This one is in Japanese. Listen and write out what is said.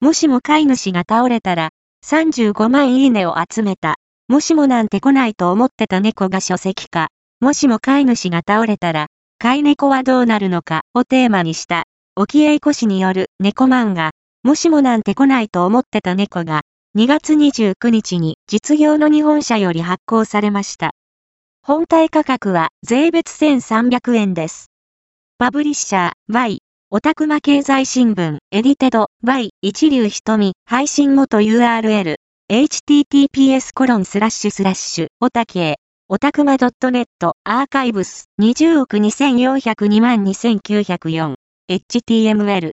もしも飼い主が倒れたら、35万いいねを集めた。もしもなんて来ないと思ってた猫が書籍化。もしも飼い主が倒れたら、飼い猫はどうなるのかをテーマにした、沖江子氏による猫漫画、もしもなんて来ないと思ってた猫が、2月29日に実業の日本社より発行されました。本体価格は税別1300円です。パブリッシャー Y オタクマ経済新聞エディテド Y 一流瞳配信元 URL https コロンスラッシュスラッシュオタケオタクマ .net アーカイブス20億2402万2904 HTML